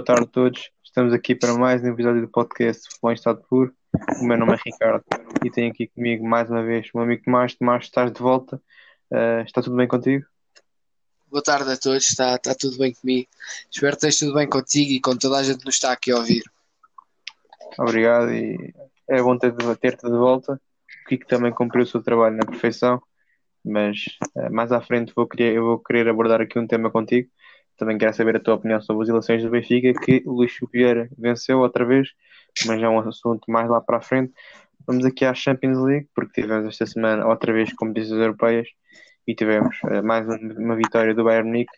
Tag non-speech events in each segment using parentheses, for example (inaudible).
Boa tarde a todos. Estamos aqui para mais um episódio do podcast Futebol em Estado Puro. O meu nome é Ricardo e tenho aqui comigo mais uma vez o meu amigo Tomás. Tomás, estás de volta. Uh, está tudo bem contigo? Boa tarde a todos, está, está tudo bem comigo. Espero que esteja tudo bem contigo e com toda a gente que nos está aqui a ouvir. Obrigado e é bom ter-te de volta. O Kiko também cumpriu o seu trabalho na perfeição, mas uh, mais à frente vou querer, eu vou querer abordar aqui um tema contigo também quero saber a tua opinião sobre as eleições do Benfica, que o Luís Vieira venceu outra vez, mas é um assunto mais lá para a frente. Vamos aqui à Champions League, porque tivemos esta semana outra vez competições europeias e tivemos uh, mais uma vitória do Bayern Munique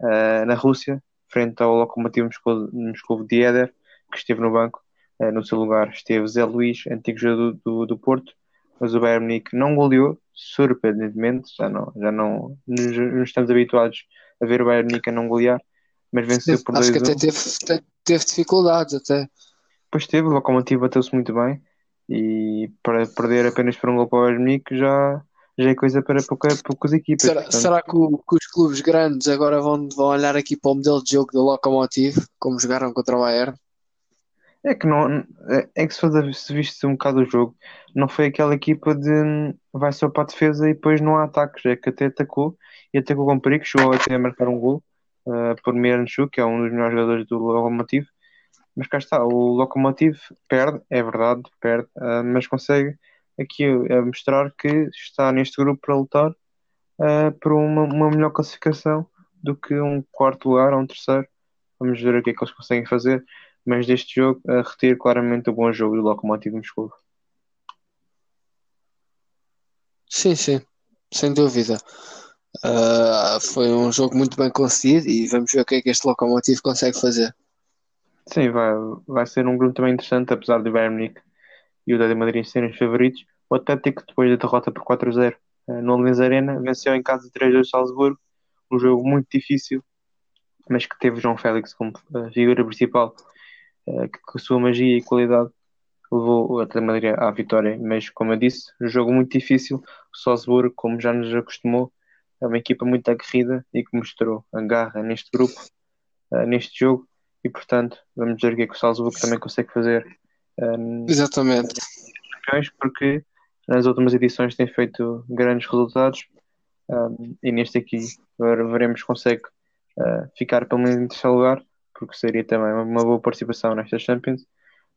uh, na Rússia, frente ao Lokomotiv Moscou, de Eder, que esteve no banco. Uh, no seu lugar esteve Zé Luís, antigo jogador do, do, do Porto, mas o Bayern Munique não goleou, surpreendentemente, já não, já não nos, nos estamos habituados a ver o Bayern Munique a não golear, mas venceu por 2 Acho que até teve, teve dificuldades até. Pois teve, o Lokomotiv bateu-se muito bem e para perder apenas por um gol para o Bayern Munique já, já é coisa para pouca, poucas equipas. Será, portanto... será que, o, que, os clubes grandes agora vão, vão olhar aqui para o modelo de jogo do Lokomotiv, como jogaram contra o Bayern? É que não é, é que se, se viste um bocado o jogo, não foi aquela equipa de vai só para a defesa e depois não há ataques, é que até atacou e atacou com perigo, chegou até a marcar um gol uh, por Miranchuk, que é um dos melhores jogadores do Lokomotiv. Mas cá está, o Lokomotiv perde, é verdade, perde, uh, mas consegue aqui uh, mostrar que está neste grupo para lutar uh, por uma, uma melhor classificação do que um quarto lugar ou um terceiro. Vamos ver o que é que eles conseguem fazer mas deste jogo a retiro claramente o bom jogo do Lokomotiv Moscou. Sim, sim, sem dúvida. Uh, foi um jogo muito bem conseguido e vamos ver o que é que este Lokomotiv consegue fazer. Sim, vai, vai ser um grupo também interessante, apesar do Bayern Munique e o Dade Madrid serem os favoritos. O Atlético, depois da derrota por 4-0 uh, no Allianz Arena, venceu em casa 3-2 Salzburgo. Um jogo muito difícil, mas que teve João Félix como uh, figura principal que com a sua magia e qualidade levou o Atlético Madrid à vitória. Mas, como eu disse, um jogo muito difícil. O Salzburgo, como já nos acostumou, é uma equipa muito aguerrida e que mostrou a garra neste grupo, uh, neste jogo. E, portanto, vamos ver o que é que o Salzburgo também consegue fazer. Um, eh, Exatamente. Porque nas últimas edições tem feito grandes resultados um, e neste aqui veremos se consegue uh, ficar pelo menos em terceiro lugar porque seria também uma boa participação nesta Champions.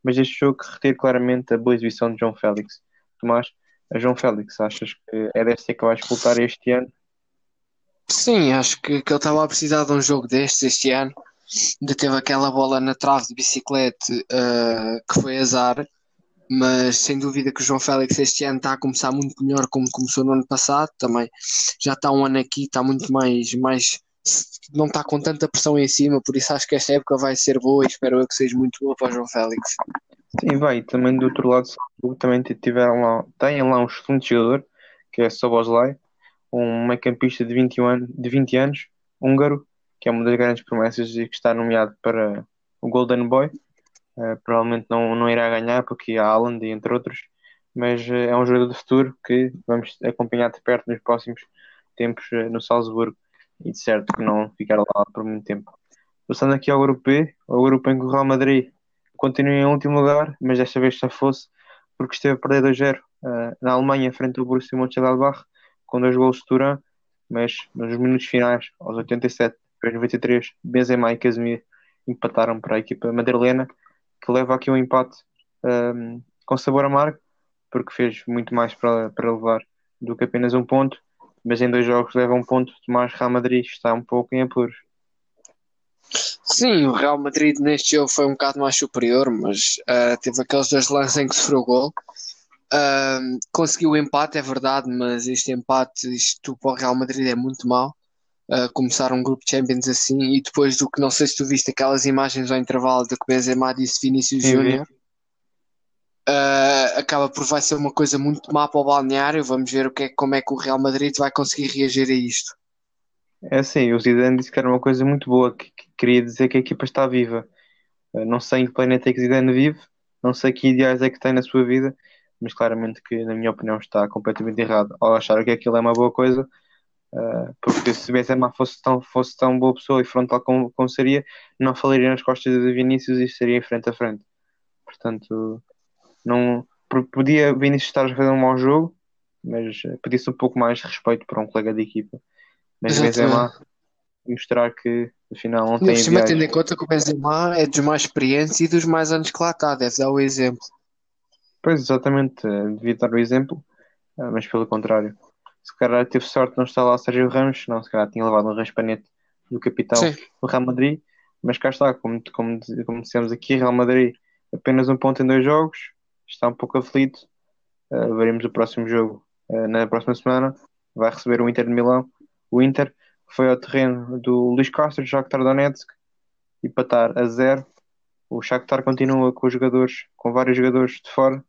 Mas este jogo retira claramente a boa exibição de João Félix. Tomás, a João Félix, achas que é deste que vai disputar este ano? Sim, acho que, que ele estava a precisar de um jogo destes este ano. Ainda teve aquela bola na trave de bicicleta uh, que foi azar, mas sem dúvida que o João Félix este ano está a começar muito melhor como começou no ano passado. Também já está um ano aqui, está muito mais, mais não está com tanta pressão em cima, por isso acho que esta época vai ser boa e espero eu que seja muito boa para o João Félix. Sim, vai. Também do outro lado, também tiveram lá, têm lá um excelente jogador, que é Soboslai, um meio-campista de 21 anos, de 20 anos, húngaro, que é uma das grandes promessas e que está nomeado para o Golden Boy. Uh, provavelmente não, não irá ganhar, porque há Haaland, entre outros, mas uh, é um jogador de futuro que vamos acompanhar de perto nos próximos tempos uh, no Salzburgo e de certo que não ficar lá por muito tempo. Passando aqui ao grupo B, o grupo em que o Real Madrid continua em último lugar, mas desta vez já fosse porque esteve a perder 2-0 uh, na Alemanha frente ao Borussia Mönchengladbach com dois gols de Turan, mas nos minutos finais, aos 87 e 93, Benzema e Casemiro empataram para a equipa madrilena, que leva aqui um empate um, com sabor amargo, porque fez muito mais para, para levar do que apenas um ponto mas em dois jogos leva um ponto, Tomás Real Madrid está um pouco em apuros. Sim, o Real Madrid neste jogo foi um bocado mais superior, mas uh, teve aqueles dois lances em que sofreu gol. Uh, conseguiu o empate, é verdade, mas este empate, isto para o Real Madrid é muito mau. Uh, começar um grupo de Champions assim e depois do que não sei se tu viste aquelas imagens ao intervalo de que Benzema disse Vinícius Júnior acaba por vai ser uma coisa muito má para o balneário. Vamos ver o que é, como é que o Real Madrid vai conseguir reagir a isto. É assim, o Zidane disse que era uma coisa muito boa, que, que queria dizer que a equipa está viva. Não sei em que planeta é que Zidane vive, não sei que ideais é que tem na sua vida, mas claramente que, na minha opinião, está completamente errado ao achar que aquilo é uma boa coisa, Uh, porque se Benzema fosse tão, fosse tão boa pessoa e frontal como, como seria, não falaria nas costas de Vinícius e seria em frente a frente. Portanto, não podia Vinícius estar a fazer um mau jogo, mas uh, pedia-se um pouco mais de respeito para um colega de equipa. Mas Benzema mostrar que afinal não tem. Cima, tendo em conta que o Benzema é dos mais experientes e dos mais anos que lá está, deve dar o exemplo. Pois, exatamente, eh, devia dar o exemplo, mas pelo contrário se calhar teve sorte de não estar lá Sérgio Ramos, não, se calhar tinha levado um raspanete do capitão Sim. do Real Madrid, mas cá está, como, como, como dissemos aqui, Real Madrid apenas um ponto em dois jogos, está um pouco aflito, uh, veremos o próximo jogo uh, na próxima semana, vai receber o Inter de Milão, o Inter foi ao terreno do Luís Castro, do Shakhtar Donetsk, e patar a zero, o Shakhtar continua com os jogadores, com vários jogadores de fora,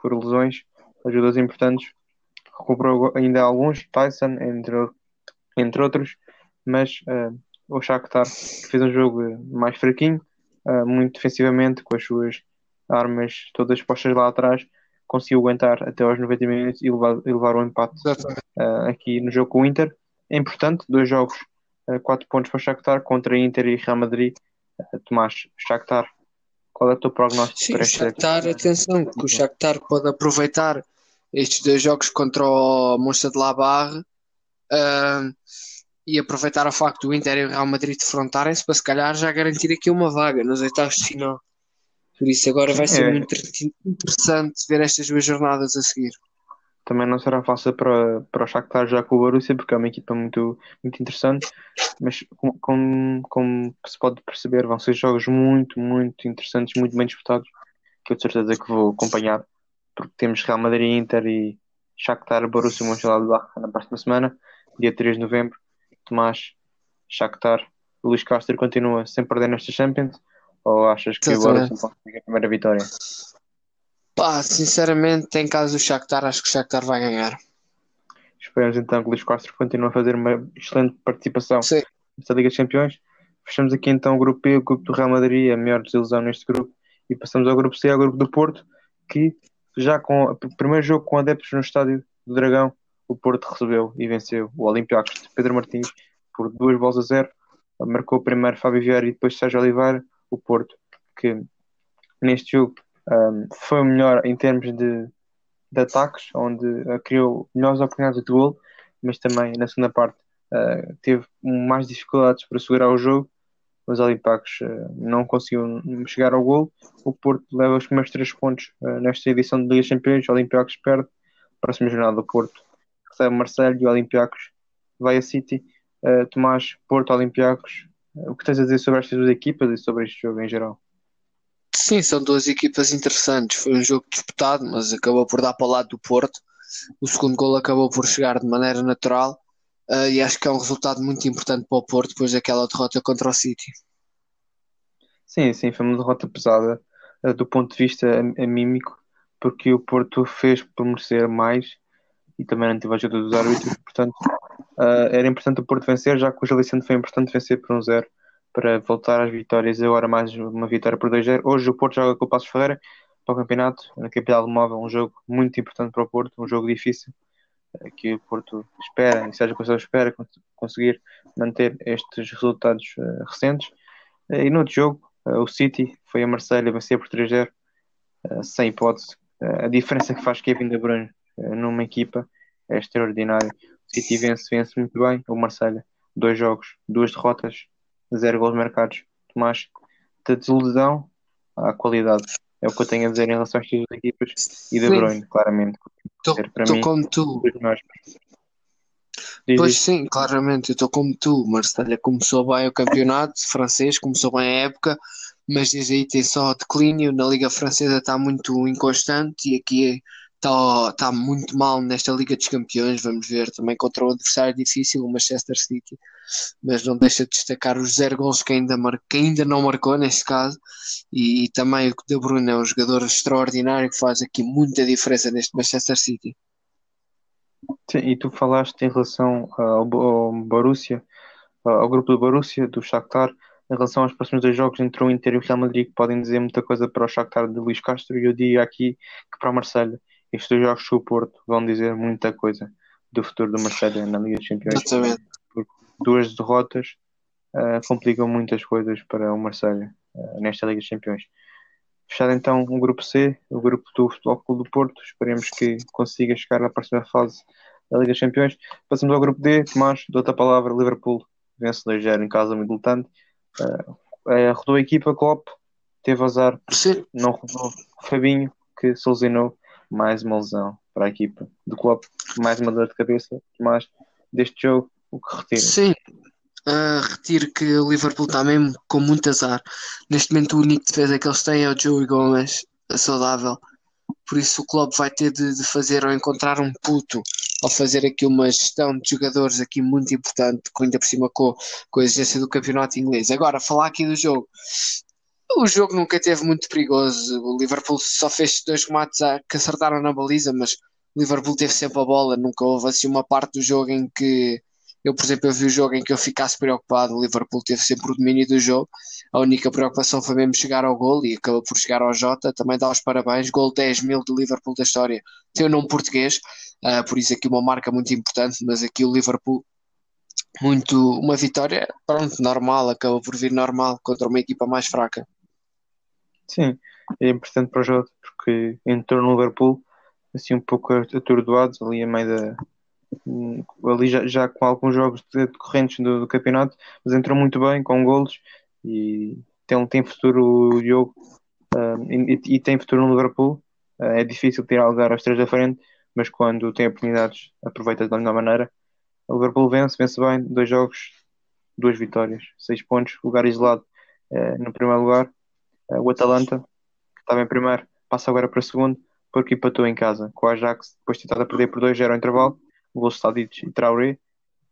por lesões, jogadores importantes, recuperou ainda alguns, Tyson, entre, entre outros, mas uh, o Shakhtar fez um jogo mais fraquinho, uh, muito defensivamente, com as suas armas todas postas lá atrás, conseguiu aguentar até aos 90 minutos e levar, e levar o empate uh, aqui no jogo com o Inter. É importante, dois jogos, uh, quatro pontos para o Shakhtar contra Inter e Real Madrid. Uh, Tomás, Shakhtar, qual é o teu prognóstico Sim, para este Shakhtar, atenção, que o Shakhtar pode aproveitar estes dois jogos contra o Mönchengladbach uh, e aproveitar o facto do Inter e o Real Madrid defrontarem-se para se calhar já garantir aqui uma vaga nos oitavos de final. Por isso agora vai ser é. muito interessante ver estas duas jornadas a seguir. Também não será fácil para, para o Shakhtar já com o Borussia, porque é uma equipa muito, muito interessante, mas como, como, como se pode perceber, vão ser jogos muito, muito interessantes, muito bem disputados, que eu de certeza que vou acompanhar porque temos Real Madrid, Inter e Shakhtar, Borussia Mönchengladbach na próxima semana, dia 3 de novembro. Tomás, Shakhtar, Luís Castro continua sem perder nesta Champions? Ou achas que o Borussia a primeira vitória? Pá, sinceramente, em caso do Shakhtar, acho que o Shakhtar vai ganhar. Esperamos então que o Luís Castro continue a fazer uma excelente participação Sim. nesta Liga dos Campeões. Fechamos aqui então o grupo B, o grupo do Real Madrid, a melhor desilusão neste grupo, e passamos ao grupo C, ao grupo do Porto, que já com o primeiro jogo com adeptos no estádio do Dragão, o Porto recebeu e venceu o Olympiacos de Pedro Martins por duas bolas a zero. Marcou primeiro Fábio Vieira e depois Sérgio Oliveira. O Porto, que neste jogo um, foi o melhor em termos de, de ataques, onde uh, criou melhores oportunidades de gol, mas também na segunda parte uh, teve mais dificuldades para segurar o jogo os Olympiacos uh, não conseguiu chegar ao gol. O Porto leva os primeiros três pontos uh, nesta edição de Liga Campeões. O Olympiacos perde. Próxima jornada do Porto recebe Marcelo e o Olympiacos vai a City. Uh, Tomás, Porto, Olympiacos. O que tens a dizer sobre estas duas equipas e sobre este jogo em geral? Sim, são duas equipas interessantes. Foi um jogo disputado, mas acabou por dar para o lado do Porto. O segundo gol acabou por chegar de maneira natural Uh, e acho que é um resultado muito importante para o Porto depois daquela derrota contra o City. Sim, sim, foi uma derrota pesada uh, do ponto de vista mímico, porque o Porto fez por merecer mais e também não teve a ajuda dos árbitros, portanto uh, era importante o Porto vencer, já que o Gil Vicente foi importante vencer por um zero para voltar às vitórias, agora mais uma vitória por 2-0. Hoje o Porto joga com o Passos Ferreira para o campeonato, na capital do móvel, um jogo muito importante para o Porto, um jogo difícil que o Porto espera, e Sérgio Conceição espera conseguir manter estes resultados uh, recentes. Uh, e no outro jogo, uh, o City foi a Marselha vencer por 3-0, sem hipótese. a diferença que faz Kevin De Bruyne numa equipa é extraordinária. City vence, vence muito bem. O Marselha, dois jogos, duas derrotas, zero gols marcados. Tomás, da desilusão à qualidade. É o que eu tenho a dizer em relação às duas equipas e De Bruyne, claramente. Estou como tu. Diz, pois diz. sim, claramente, eu estou como tu. Marselha começou bem o campeonato (laughs) francês, começou bem a época, mas desde aí tem só declínio. Na Liga Francesa está muito inconstante e aqui está, está muito mal nesta Liga dos Campeões. Vamos ver também contra um adversário difícil, o Manchester City, mas não deixa de destacar os zero gols que ainda, mar... que ainda não marcou neste caso. E, e também o De Bruyne é um jogador extraordinário que faz aqui muita diferença neste Manchester City. Sim, e tu falaste em relação ao, ao Borussia, ao grupo do Borussia, do Shakhtar, em relação aos próximos dois jogos entre o Inter e o Real Madrid, que podem dizer muita coisa para o Shakhtar de Luís Castro, e eu digo aqui que para o Marselha estes jogos com o Porto vão dizer muita coisa do futuro do Marseille na Liga dos Campeões. Exatamente. Porque duas derrotas uh, complicam muitas coisas para o Marseille uh, nesta Liga dos Campeões. Fechado então o grupo C, o grupo do Futebol Clube do Porto. Esperemos que consiga chegar à próxima fase da Liga dos Campeões. Passamos ao grupo D, Tomás, de outra palavra, Liverpool vence 2-0 em casa muito lutante. Uh, rodou a equipa, Klopp teve azar, Sim. não rodou Fabinho, que se lesionou mais uma lesão para a equipa do Klopp, mais uma dor de cabeça, mas deste jogo, o que retira? Sim, uh, retiro que o Liverpool está mesmo com muito azar. Neste momento, o único defesa que eles têm é o Joey Gomes, saudável. Por isso, o clube vai ter de, de, fazer ou encontrar um puto ou fazer aqui uma gestão de jogadores aqui muito importante, ainda por cima com, com a exigência do campeonato inglês. Agora, falar aqui do jogo. O jogo nunca teve muito perigoso. O Liverpool só fez dois remates que acertaram na baliza, mas o Liverpool teve sempre a bola. Nunca houve assim uma parte do jogo em que eu, por exemplo, eu vi o jogo em que eu ficasse preocupado. O Liverpool teve sempre o domínio do jogo. A única preocupação foi mesmo chegar ao gol e acabou por chegar ao Jota. Também dá os parabéns. Gol 10 mil do Liverpool da história. Tem o nome português, uh, por isso aqui uma marca muito importante. Mas aqui o Liverpool, muito uma vitória, pronto, normal. Acabou por vir normal contra uma equipa mais fraca. Sim, é importante para o Jota porque entrou no Liverpool assim um pouco atordoado ali a meio da ali já, já com alguns jogos decorrentes do, do, campeonato, mas entrou muito bem com golos e tem, tem futuro o jogo uh, e, e, tem futuro no Liverpool. Uh, é difícil tirar lugar aos três da frente, mas quando tem oportunidades aproveita da melhor maneira. O Liverpool vence, vence bem, dois jogos, duas vitórias, seis pontos, lugar isolado uh, no primeiro lugar. O Atalanta, que estava em primeiro, passa agora para segundo, porque empatou em casa com o Ajax, depois de tentar perder por 2-0 ao intervalo gols Tadic e Traoré.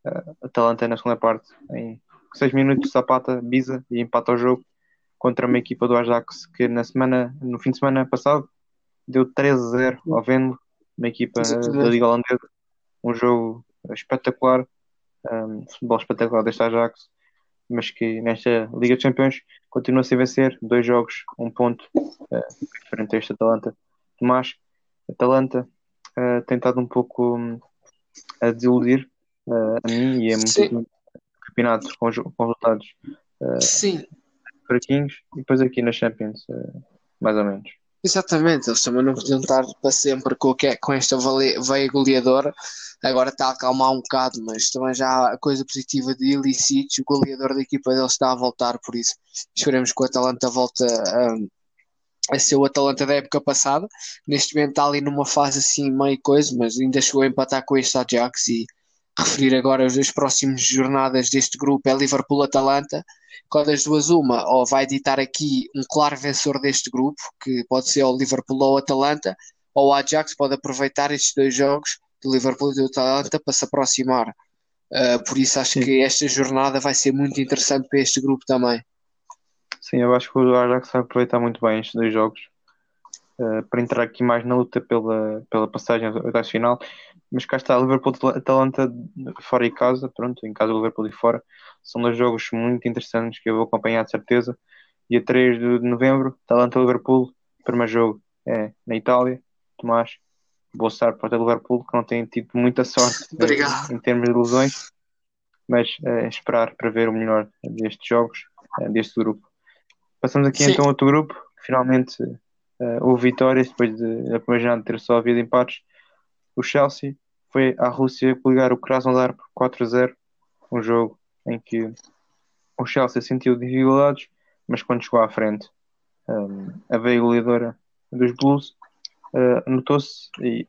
Uh, Atalanta na segunda parte, em 6 minutos, Zapata, Biza e empata o jogo contra uma equipa do Ajax que na semana, no fim de semana passado deu 13-0 ao Venlo, uma equipa Exatamente. da Liga Holandesa. Um jogo espetacular, um, futebol espetacular deste Ajax, mas que nesta Liga dos Campeões continua -se a vencer, dois jogos, um ponto, uh, frente a este Atalanta. Tomás, Atalanta uh, tem estado um pouco um, a desiludir uh, a mim e é muito, campeonato com, com resultados uh, Sim. fraquinhos e depois aqui na Champions, mais ou menos. Exatamente, eles também não podiam estar para sempre com, que, com esta veia goleadora. Agora está a acalmar um bocado, mas também já a coisa positiva de Ilicic, o goleador da equipa dele está a voltar, por isso esperemos que o Atalanta volte a, a ser o Atalanta da época passada. Neste momento está ali numa fase assim meio coisa, mas ainda chegou a empatar com este Ajax e referir agora as próximas jornadas deste grupo é Liverpool-Atalanta. Qual das duas uma? Ou vai editar aqui um claro vencedor deste grupo, que pode ser o Liverpool ou o Atalanta, ou o Ajax pode aproveitar estes dois jogos do Liverpool e do Atalanta para se aproximar. Uh, por isso acho Sim. que esta jornada vai ser muito interessante para este grupo também. Sim, eu acho que o Ajax vai aproveitar muito bem estes dois jogos uh, para entrar aqui mais na luta pela, pela passagem da final. Mas cá está, Liverpool Atalanta fora e casa, pronto, em casa do Liverpool e fora. São dois jogos muito interessantes que eu vou acompanhar de certeza. Dia 3 de novembro, Atalanta Liverpool, primeiro jogo é na Itália. Tomás, boa sorte para o Liverpool, que não tem tido muita sorte em, em, termos de lesões, mas uh, esperar para ver o melhor destes jogos, uh, deste grupo. Passamos aqui Sim. então a outro grupo, finalmente uh, houve vitórias depois de a primeira jornada ter só havido empates. O Chelsea foi à Rússia coligar o Krasnodar por 4-0, um jogo em que o Chelsea sentiu dificuldades, mas quando chegou à frente, um, a veia goleadora dos Blues uh, notou-se e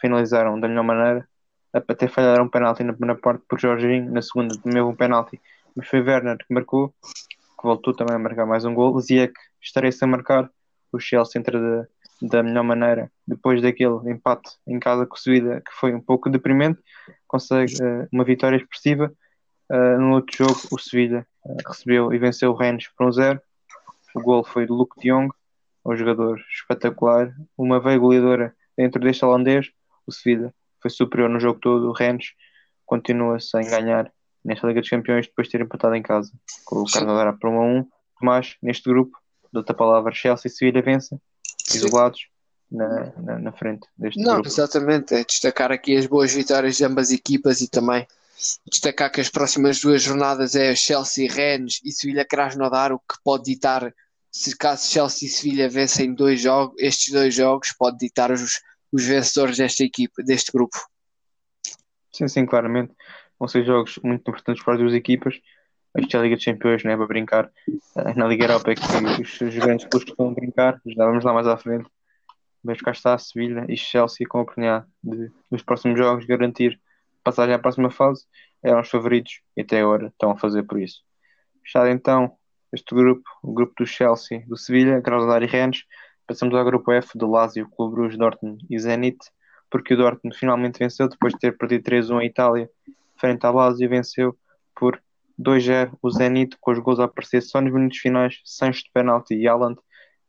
finalizaram da melhor maneira. Até falharam um penalti na primeira parte por Jorginho, na segunda também houve um penalti, mas foi Werner que marcou que voltou também a marcar mais um gol. Ziyech estaria-se a marcar. O Chelsea entra da melhor maneira depois daquele empate em casa com o Sevilla, que foi um pouco deprimente. Consegue uh, uma vitória expressiva. Uh, no outro jogo, o Sevilla uh, recebeu e venceu o Rennes por um zero. O gol foi de Luke de Jong, um jogador espetacular. Uma veia goleadora dentro deste holandês. O Sevilla foi superior no jogo todo. O Rennes continua sem ganhar nesta Liga dos Campeões depois de ter empatado em casa com o Carnadara por 1 a 1. Mas neste grupo, de outra palavra, Chelsea e Sevilha vencem, isolados. na, na, na frente deste Não, grupo. exatamente. É destacar aqui as boas vitórias de ambas equipas e também destacar que as próximas duas jornadas é Chelsea Rennes e Sevilha Krasnodar, o que pode ditar, se caso Chelsea e Sevilha vencem dois jogos, estes dois jogos, pode ditar os, os vencedores desta equipa, deste grupo. Sim, sim, claramente. Vão ser jogos muito importantes para as duas equipas. Isto é a Liga dos Campeões, não é para brincar. Eh, Na Liga Europa é que os, grandes clubes a brincar. Já vamos lá mais à frente. Mas cá está a Sevilha e Chelsea com a oportunidade de, nos próximos jogos, garantir passagem à próxima fase. Eram os favoritos e até agora estão a fazer por isso. Fechado então este grupo, o grupo do Chelsea, do Sevilha, Krasnodar e Rennes. Passamos ao grupo F do Lazio, Clube Bruges, Dortmund e Zenit, porque o Dortmund finalmente venceu depois de ter perdido 3-1 a Itália frente ao Lazio venceu por 2-0 o Zenit com os gols a aparecer só nos minutos finais, Sancho de penalti e Haaland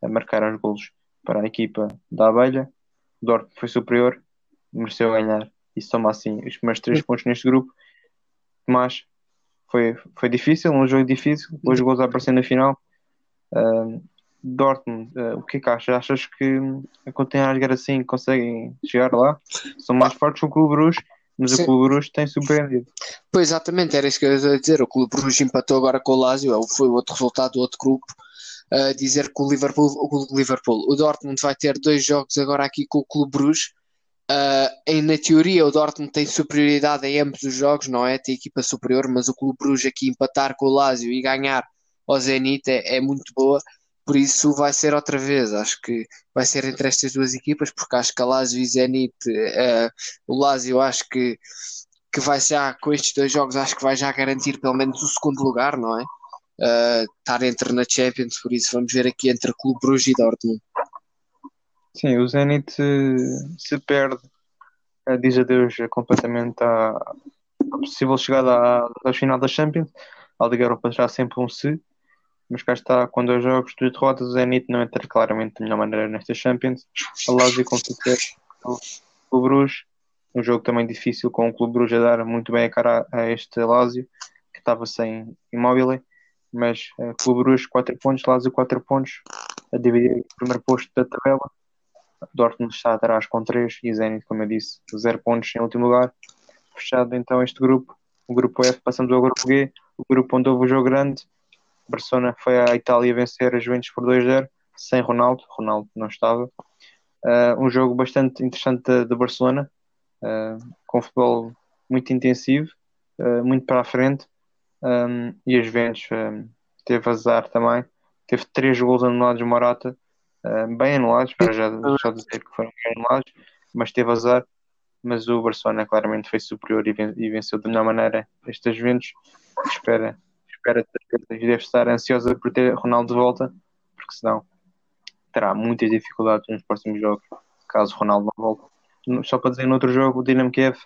a marcar os gols para a equipa da Abelha. O Dortmund foi superior, mereceu ganhar e soma assim os primeiros três pontos neste grupo. Mas foi, foi difícil, um jogo difícil, dois gols a aparecer na final. Ahm, Dortmund, ah, o que é que achas? Achas que a continuar a jogar assim conseguem chegar lá? São mais fortes que o Bruges, mas Sim. o Clube Bruges tem surpreendido. Pois exatamente, era isso que eu ia dizer. O Clube Bruges empatou agora com o Lazio, é foi o outro resultado do outro grupo. A dizer que o Liverpool, o Liverpool, o Dortmund vai ter dois jogos agora aqui com o Clube Bruges. Ah, em, na teoria, o Dortmund tem superioridade em ambos os jogos, não é? Tem equipa superior, mas o Clube Bruges aqui empatar com o Lazio e ganhar ao Zenit é, é muito boa. Por isso vai ser outra vez. Acho que vai ser entre estas duas equipas, porque acho que a Lazio e Zenit, ah, o Lazio acho que que vai já, com estes dois jogos, acho que vai já garantir pelo menos o segundo lugar, não é? Uh, estar entre na Champions, por isso vamos ver aqui entre Clube Bruges e Dortmund. Sim, o Zenit eh, se perde, diz adeus completamente à, possível chegada à, à final da Champions. A Liga Europa será sempre um se, mas cá está, com dois jogos, duas derrotas, o Zenit não entra claramente da melhor maneira nesta Champions. A Lazio com sucesso, o Bruges, um jogo também difícil, com o Clube Bruges a dar muito bem a cara a este Lazio, que estava sem Immobile, mas eh, Clube Bruges 4 pontos, Lazio 4 pontos, a dividir o primeiro posto da tabela. Dortmund está atrás com 3 e Zenit, como eu disse, 0 pontos em último lugar. Fechado então este grupo, o grupo F, passamos ao grupo G, o grupo onde houve o jogo grande. Barcelona foi à Itália vencer a Juventus por 2-0, sem Ronaldo, Ronaldo não estava. Uh, um jogo bastante interessante de Barcelona, uh, com futebol muito intensivo, uh, muito para a frente. Um, e a Juventus um, teve azar também, teve três gols anulados Morata, bem anulados, para já, já dizer que foram bem anulados, mas teve azar. Mas o Barcelona claramente foi superior e venceu de melhor maneira estas Juventus. Espera, espera e deve estar ansiosa por ter Ronaldo de volta, porque senão terá muitas dificuldades nos próximos jogos, caso Ronaldo não volte. Só para dizer, no outro jogo, o Dinamo Kiev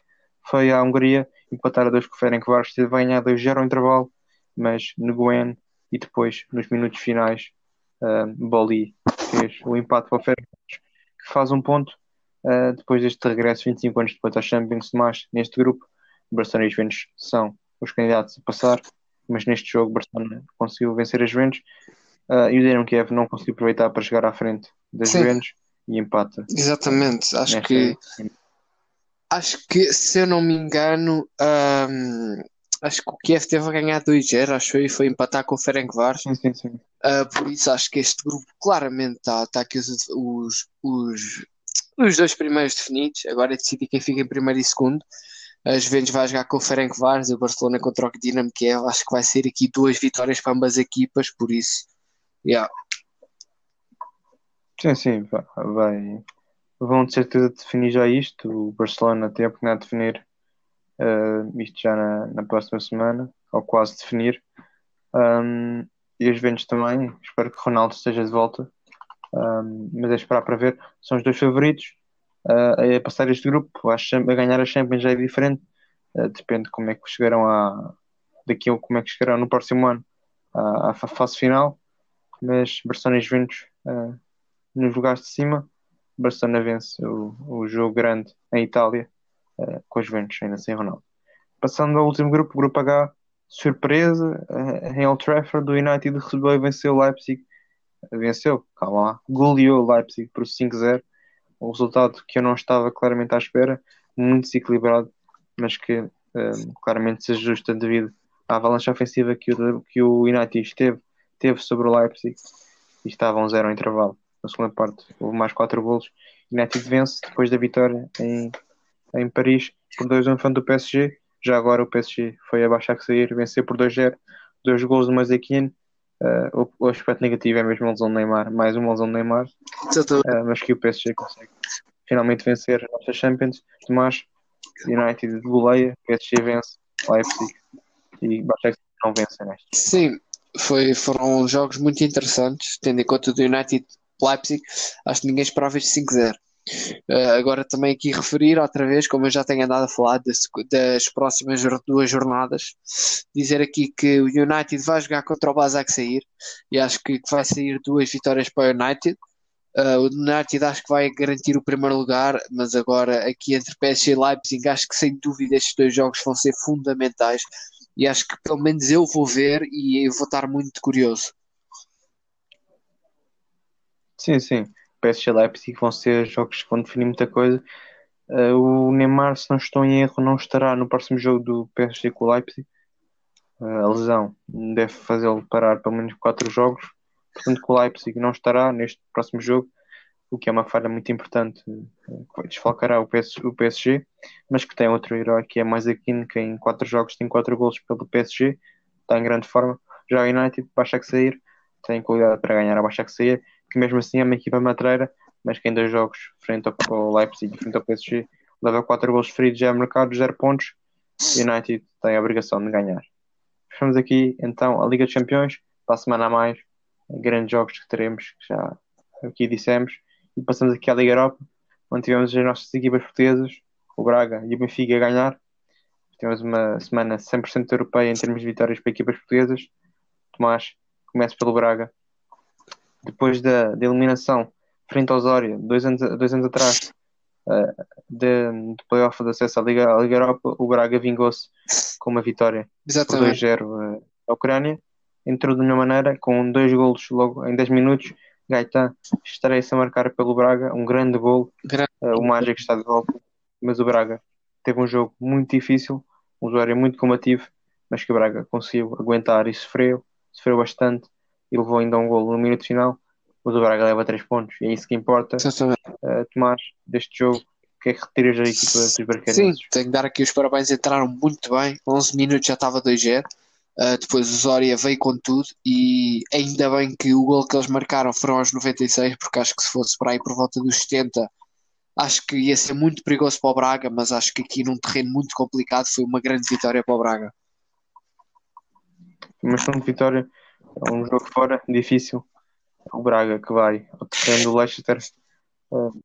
foi à Hungria, empatar a dois com o Ferencváros, teve ganhar 2-0 ao intervalo, mas Nguyen e depois, nos minutos finais, uh, Boli fez o empate para o Ferencváros, que faz um ponto, uh, depois deste regresso, 25 anos depois da Champions, mas neste grupo, Barcelona e Juventus são os candidatos a passar, mas neste jogo Barcelona conseguiu vencer as Juventus, uh, e o Dinamo Kiev não conseguiu aproveitar para chegar à frente das. Juventus e empata. Exatamente, acho nesta- que acho que se eu não me engano, ahm, acho que o Kiev teve a ganhar 2-0, acho eu, e foi empatar com o Ferencváros. Sim, sim, sim. Uh, por isso acho que este grupo claramente está tá aqui os, os, os, os dois primeiros definidos. Agora é decidir quem fica em primeiro e segundo. A Juventus vai jogar com o Ferencváros e o Barcelona contra o Dinamo Kiev. Acho que vai ser aqui duas vitórias para ambas equipas, por isso. Yeah. Sim, sim, va- vai. Vão de certeza definir já isto. O Barcelona tem a oportunidade de definir eh, isto já na, na próxima semana, ou quase definir. Um, e os Juventus também. Espero que Ronaldo esteja de volta. Um, mas é esperar para ver. São os dois favoritos a passar este grupo. A, a ganhar a Champions já é diferente. Eh, depende de como é que chegarão a daqui a como é que chegarão no próximo ano à, à fa- fase final. Mas Barcelona e Juventus eh, nos lugares de cima. Barcelona vence o, o jogo grande em Itália eh, com os Juventus, ainda sem Ronaldo. Passando ao último grupo, o grupo H, surpresa, em Old Trafford, o United recebeu e venceu o Leipzig. Venceu, calma lá, goleou o Leipzig por 5-0. Um resultado que eu não estava claramente à espera, muito desequilibrado, mas que um, claramente se ajusta devido à avalanche ofensiva que o, que o United teve, teve sobre o Leipzig e estava um zero em intervalo. Na segunda parte houve mais quatro golos. United vence depois da vitória em, em Paris por 2-1 frente do PSG. Já agora o PSG foi abaixo a sair, vencer por 2-0, dois gols do Mazequino. Uh, o, o, aspecto negativo é mesmo a lesão do Neymar, mais uma lesão do Neymar, uh, mas que o PSG consegue finalmente vencer a nossa Champions. Tomás, United goleia, PSG vence, Leipzig e Barcelona não vence neste. Sim, foi, foram jogos muito interessantes, tendo em conta do United Leipzig, acho que ninguém esperava este 5-0. Uh, agora também aqui referir outra vez, como eu já tenho andado a falar das, das próximas duas jornadas, dizer aqui que o United vai jogar contra o Basak sair e acho que, vai sair duas vitórias para o United. Uh, o United acho que vai garantir o primeiro lugar, mas agora aqui entre PSG e Leipzig, acho que sem dúvida estes dois jogos vão ser fundamentais e acho que pelo menos eu vou ver e vou estar muito curioso. Sim, sim. PSG Leipzig vão ser jogos que vão definir muita coisa. Uh, o Neymar, se não estou em erro, não estará no próximo jogo do PSG com o Leipzig. Uh, a lesão deve fazê-lo parar pelo menos 4 jogos. Portanto, com o Leipzig não estará neste próximo jogo, o que é uma falha muito importante, uh, que desfalcará o, PS, o PSG, mas que tem outro herói que é mais aqui, que em 4 jogos tem 4 golos pelo PSG, está em grande forma. Já o United, baixa que sair, tem qualidade para ganhar a baixa que sair que mesmo assim é uma equipa matreira, mas que em dois jogos, frente ao Leipzig e frente ao PSG, leva 4 gols feridos já é mercado, 0 pontos. United tem a obrigação de ganhar. Fechamos aqui então a Liga dos Campeões, para a semana a mais, grandes jogos que teremos, que já aqui dissemos, e passamos aqui à Liga Europa, onde tivemos as nossas equipas portuguesas, o Braga e o Benfica a ganhar. Tivemos uma semana 100% europeia em termos de vitórias para equipas portuguesas. Tomás, começo pelo Braga depois da, da eliminação frente ao Zória, dois anos, dois anos atrás, uh, de, de playoff de acesso à Liga, à Liga Europa, o Braga vingou-se com uma vitória Exatamente. por 2-0 uh, eh, à Ucrânia. Entrou de uma maneira, com dois golos logo em 10 minutos. Gaetan estarei-se a marcar pelo Braga, um grande gol. Uh, o Mágico está de volta, mas o Braga teve um jogo muito difícil, um Zória muito combativo, mas que o Braga conseguiu aguentar e sofreu, sofreu bastante e levou ainda um gol no minuto final. O do Braga leva 3 pontos e é isso que importa. Uh, Tomás, deste jogo, o que é que retiras da equipa dos Barcarenses? Sim, tenho que dar aqui os parabéns, entraram muito bem. 11 minutos já estava 2-0. Uh, eh, depois o Zória veio com tudo e ainda bem que o gol que eles marcaram foram aos 96, porque acho que se fosse para aí por volta dos 70, acho que ia ser muito perigoso para o Braga, mas acho que aqui num terreno muito complicado foi uma grande vitória para o Braga. Uma excelente vitória é um jogo fora, difícil. O Braga que vai ao terreno do Leicester uh,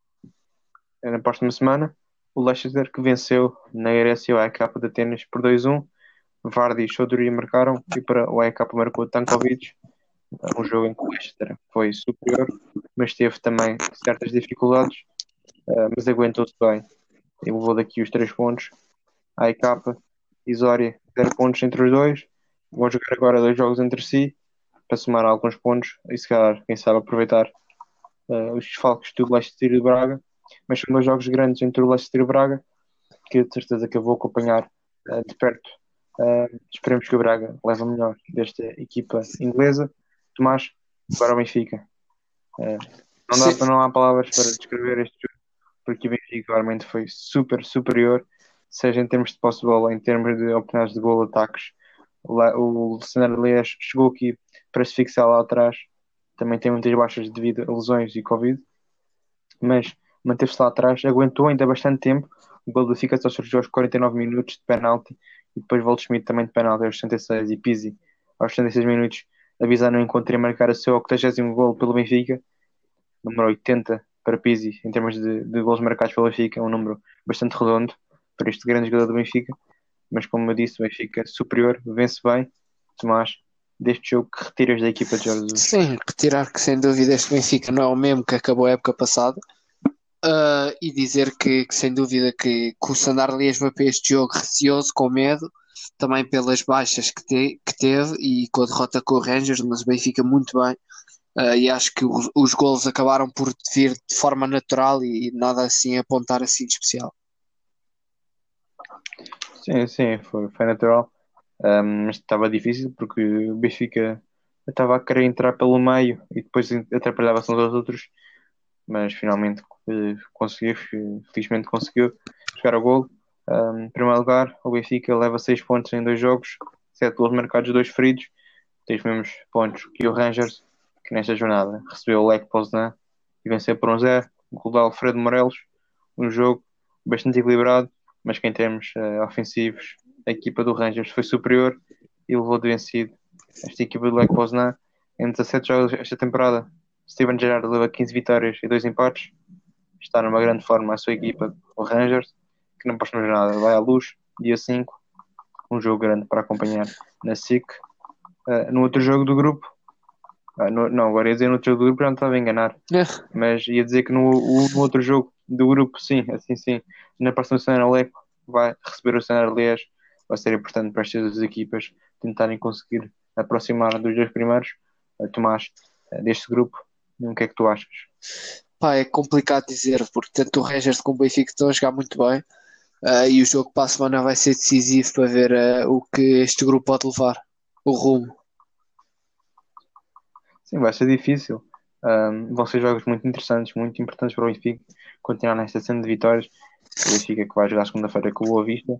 na próxima semana. O Leicester que venceu na Grécia o AEK de Atenas por 2-1. Vardy e Chodori marcaram e para o AEK marcou Tankovic. Um jogo em que o Leicester foi superior, mas teve também certas dificuldades, uh, mas aguentou-se bem. E levou daqui os 3 pontos. AEK e Zória 0 pontos entre os dois. Vão jogar agora dois jogos entre si para somar alguns pontos e se calhar, quem sabe, aproveitar uh, os desfalques do Leicester e do Braga. Mas são dois jogos grandes entre o Leicester e o Braga que de certeza que eu vou acompanhar uh, de perto. Uh, esperemos que o Braga leve a melhor desta equipa inglesa. Tomás, agora o Benfica. não, dá, não há palavras para descrever este jogo, porque o Benfica claramente foi super superior, seja em termos de posse de bola, em termos de oportunidades de gol, ataques. O Luciano Aliás chegou aqui para se fixar lá atrás. Também tem muitas baixas devido a lesões e Covid, mas manteve-se lá atrás, aguentou ainda bastante tempo. O gol do Fica só surgiu aos 49 minutos de penalti e depois Schmidt também de penalti aos 66 e Pizzi aos 66 minutos avisaram encontro e marcar o seu 80 gol pelo Benfica, número 80 para Pizzi em termos de, de gols marcados pelo Benfica, um número bastante redondo para este grande jogador do Benfica. Mas como eu disse, o Benfica superior, vence bem. Tomás, deste jogo que retiras da equipa de Jorge? Sim, retirar que sem dúvida este Benfica não é o mesmo que acabou a época passada. Uh, e dizer que, que, sem dúvida que, que o Sandar Lias vai para este jogo receoso, com medo, também pelas baixas que, te, que teve e com a derrota com o Rangers, mas o Benfica muito bem. uh, e acho que os, os golos acabaram por vir de forma natural e, e nada assim apontar assim de especial. Sim, sim, foi, foi natural, um, mas estava difícil porque o Benfica estava a querer entrar pelo meio e depois atrapalhava-se uns aos outros, mas finalmente uh, conseguiu, felizmente conseguiu chegar ao gol. Um, em primeiro lugar, o Benfica leva 6 pontos em dois jogos, 7 gols marcados, 2 feridos, os mesmos pontos que o Rangers, que nesta jornada recebeu o Lech Poznan e venceu por um 0, o gol de Alfredo Morelos, um jogo bastante equilibrado, mas que em termos uh, ofensivos a equipa do Rangers foi superior e levou de vencido esta equipa do Lech Poznan em 17 jogos esta temporada. Steven Gerrard leva 15 vitórias e 2 empates. Está numa grande forma a sua equipa, o Rangers, que não pode nada. Vai à luz, dia 5, um jogo grande para acompanhar na SIC. Uh, no outro jogo do grupo, uh, no, não, agora ia dizer no outro jogo do grupo, já não estava a enganar, é. mas ia dizer que no, no, outro jogo do grupo, sim, assim sim, na próxima semana o Leco vai receber o cenário Liège, vai ser importante para estas duas equipas tentarem conseguir aproximar dos dois primeiros. Uh, Tomás, deste grupo, o que é que tu achas? Pá, é complicado dizer, porque tanto o Rangers como o Benfica estão a jogar muito bem uh, e o jogo para a semana vai ser decisivo para ver uh, o que este grupo pode levar, o rumo. Sim, vai ser difícil. Um, vão ser jogos muito interessantes, muito importantes para o Benfica continuar nesta cena de vitórias. O Benfica que vai jogar segunda-feira com o Boa Vista,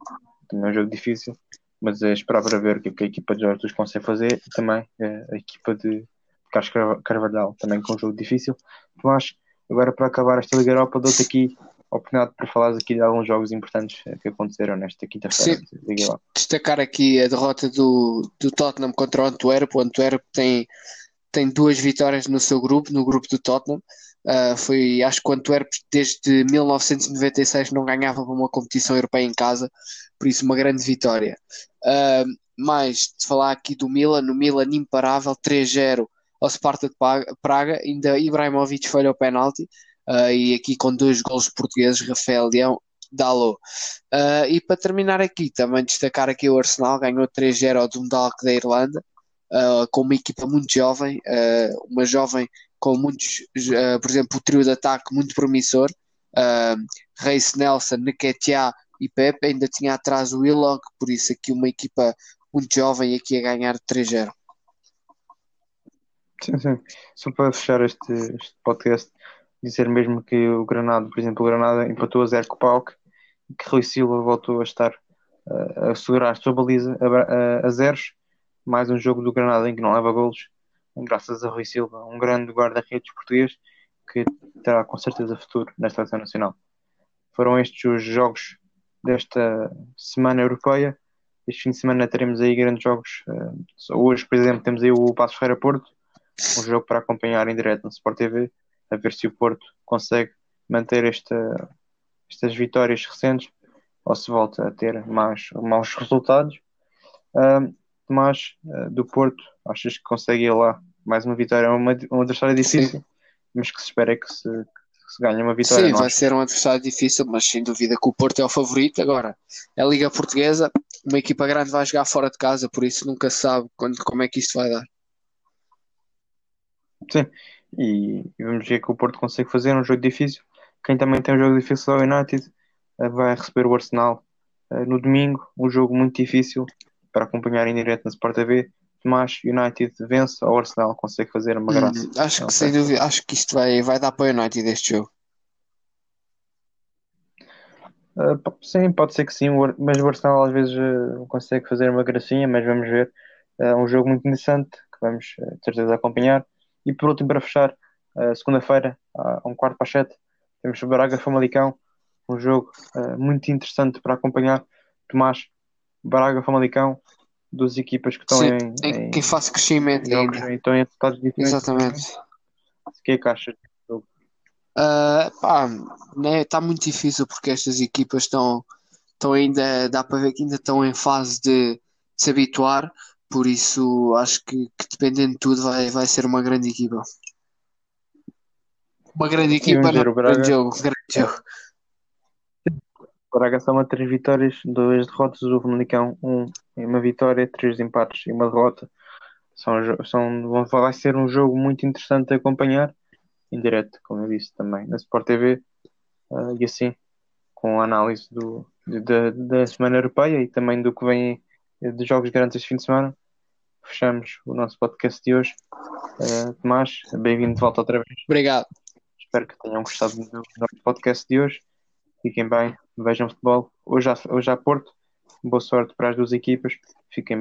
também é um jogo difícil, mas é esperar para ver o que, a equipa de Jorge consegue fazer e também uh, a equipa de Carlos Carvalhal, também com um jogo difícil. Mas agora para acabar esta Liga Europa, dou-te aqui a oportunidade para falares aqui de alguns jogos importantes que aconteceram nesta quinta-feira. Destacar aqui a derrota do, do Tottenham contra o Antwerp. O Antwerp tem, tem duas vitórias no seu grupo, no grupo do Tottenham. Uh, foi, acho que o Antwerp desde 1996 não ganhava uma competição europeia em casa, por isso uma grande vitória. Uh, mais de falar aqui do Milan, no Milan imparável, 3-0 ao Sparta de Praga, ainda Ibrahimovic falha o penalti, uh, e aqui com dois gols portugueses, Rafael Leão, Dalo. Uh, e para terminar aqui, também destacar aqui o Arsenal, ganhou 3-0 ao Dundalk da Irlanda, uh, com uma equipa muito jovem, uma jovem com muitos, por exemplo, o trio de ataque muito promissor, Reis Nelson, Nketiah e Pepe, ainda tinha atrás o Willock, por isso aqui uma equipa muito jovem aqui a ganhar 3-0. Sim, sim. Só para fechar este, este podcast, dizer mesmo que o Granada, por exemplo, o Granada empatou a zero com o Pauk e que Rui Silva voltou a estar uh, a segurar a sua baliza a, a, a, zeros. Mais um jogo do Granada em que não leva golos, graças a Rui Silva, um grande guarda-redes português que terá com certeza futuro na seleção nacional. Foram estes os jogos desta semana europeia. Este fim de semana teremos aí grandes jogos. Uh, hoje, por exemplo, temos aí o Passo Ferreira Porto, um jogo para acompanhar em direto no Sport TV, a ver se o Porto consegue manter esta, estas vitórias recentes ou se volta a ter mais maus resultados. Mas uh, do Porto, achas que consegue ir lá mais uma vitória? É uma, um adversário difícil, Sim. mas que se espera que se, se ganhe uma vitória. Sim, vai ser um adversário difícil, mas sem dúvida que o Porto é o favorito. Agora, a Liga Portuguesa, uma equipa grande vai jogar fora de casa, por isso nunca se sabe quando, como é que isto vai dar. Sim, e, e vamos ver que o Porto consegue fazer um jogo difícil. Quem também tem um jogo difícil é o United, uh, vai receber o Arsenal uh, no domingo, um jogo muito difícil para acompanhar em direto na Sport TV. Mas United vence ao Arsenal, consegue fazer uma graça. Hum, acho que sem dúvida, acho que isto vai, vai dar para o United este jogo. Uh, sim, pode ser que sim, mas o Arsenal às vezes uh, consegue fazer uma gracinha, mas vamos ver. É uh, um jogo muito interessante que vamos de certeza acompanhar. E por último, para fechar, uh, segunda-feira, a um quarto para sete, temos Braga Famalicão, um jogo muito interessante para acompanhar. Tomás, Braga Famalicão, duas equipas que estão Sim, em, em, que faz crescimento jogos, ainda. estão em resultados diferentes. Exatamente. O que é que achas jogo? Uh, pá, né, está muito difícil porque estas equipas estão, estão ainda, dá para ver que ainda estão em fase de, de se habituar por isso, acho que, que dependendo de tudo, vai, vai ser uma grande equipa. Uma grande equipa, não, Braga... grande jogo. Grande jogo. O Braga soma três vitórias, duas derrotas. O Famalicão, um, uma vitória, três empates e uma derrota. São, são, vai ser um jogo muito interessante de acompanhar em direto, como eu disse também, na Sport TV uh, e assim, com a análise do, de, da Semana Europeia e também do que vem de jogos grandes este fim de semana. Fechamos o nosso podcast de hoje. Uh, Tomás, bem-vindo de volta outra vez. Obrigado. Espero que tenham gostado do nosso podcast de hoje. Fiquem bem, vejam futebol. Hoje há, hoje há Porto. Boa sorte para as duas equipas. Fiquem